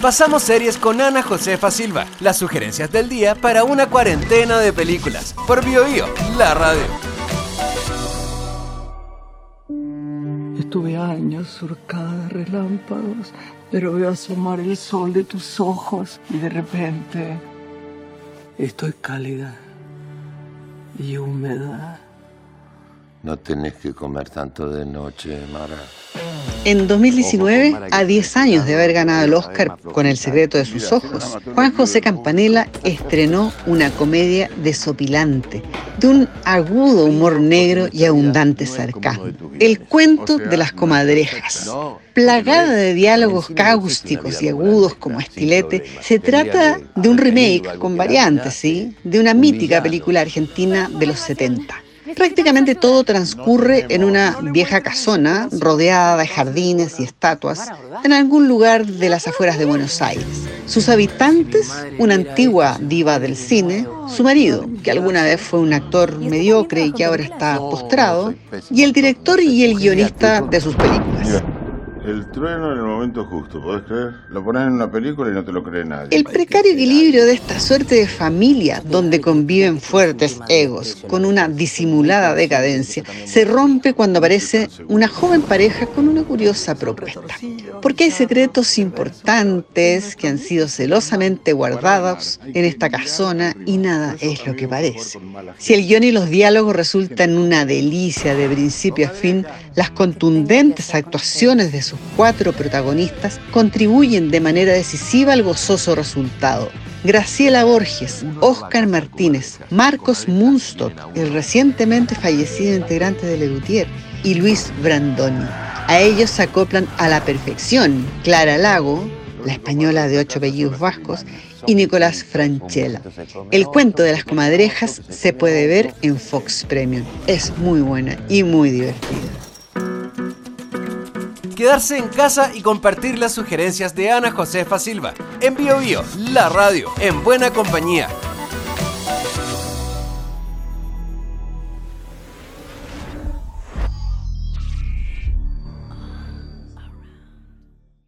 Pasamos series con Ana Josefa Silva, las sugerencias del día para una cuarentena de películas, por BioBio, la radio. Estuve años surcada de relámpagos, pero veo asomar el sol de tus ojos y de repente estoy cálida y húmeda. No tenés que comer tanto de noche, Mara. En 2019, a 10 años de haber ganado el Oscar con El secreto de sus ojos, Juan José Campanella estrenó una comedia desopilante, de un agudo humor negro y abundante sarcasmo. El cuento de las comadrejas. Plagada de diálogos cáusticos y agudos como estilete, se trata de un remake con variantes, ¿sí? De una mítica película argentina de los 70. Prácticamente todo transcurre en una vieja casona rodeada de jardines y estatuas en algún lugar de las afueras de Buenos Aires. Sus habitantes, una antigua diva del cine, su marido, que alguna vez fue un actor mediocre y que ahora está postrado, y el director y el guionista de sus películas. El trueno en el momento justo, ¿podés creer? Lo pones en una película y no te lo cree nadie. El precario equilibrio de esta suerte de familia, donde conviven fuertes egos con una disimulada decadencia, se rompe cuando aparece una joven pareja con una curiosa propuesta. Porque hay secretos importantes que han sido celosamente guardados en esta casona y nada es lo que parece. Si el guion y los diálogos resultan una delicia de principio a fin, las contundentes actuaciones de sus cuatro protagonistas contribuyen de manera decisiva al gozoso resultado. Graciela Borges, Oscar Martínez, Marcos Munstock, el recientemente fallecido integrante de Legutier, y Luis Brandoni. A ellos se acoplan a la perfección Clara Lago, la española de ocho apellidos vascos, y Nicolás Franchella. El cuento de las comadrejas se puede ver en Fox Premium. Es muy buena y muy divertida quedarse en casa y compartir las sugerencias de Ana Josefa Silva. En Bio, Bio la radio, en buena compañía.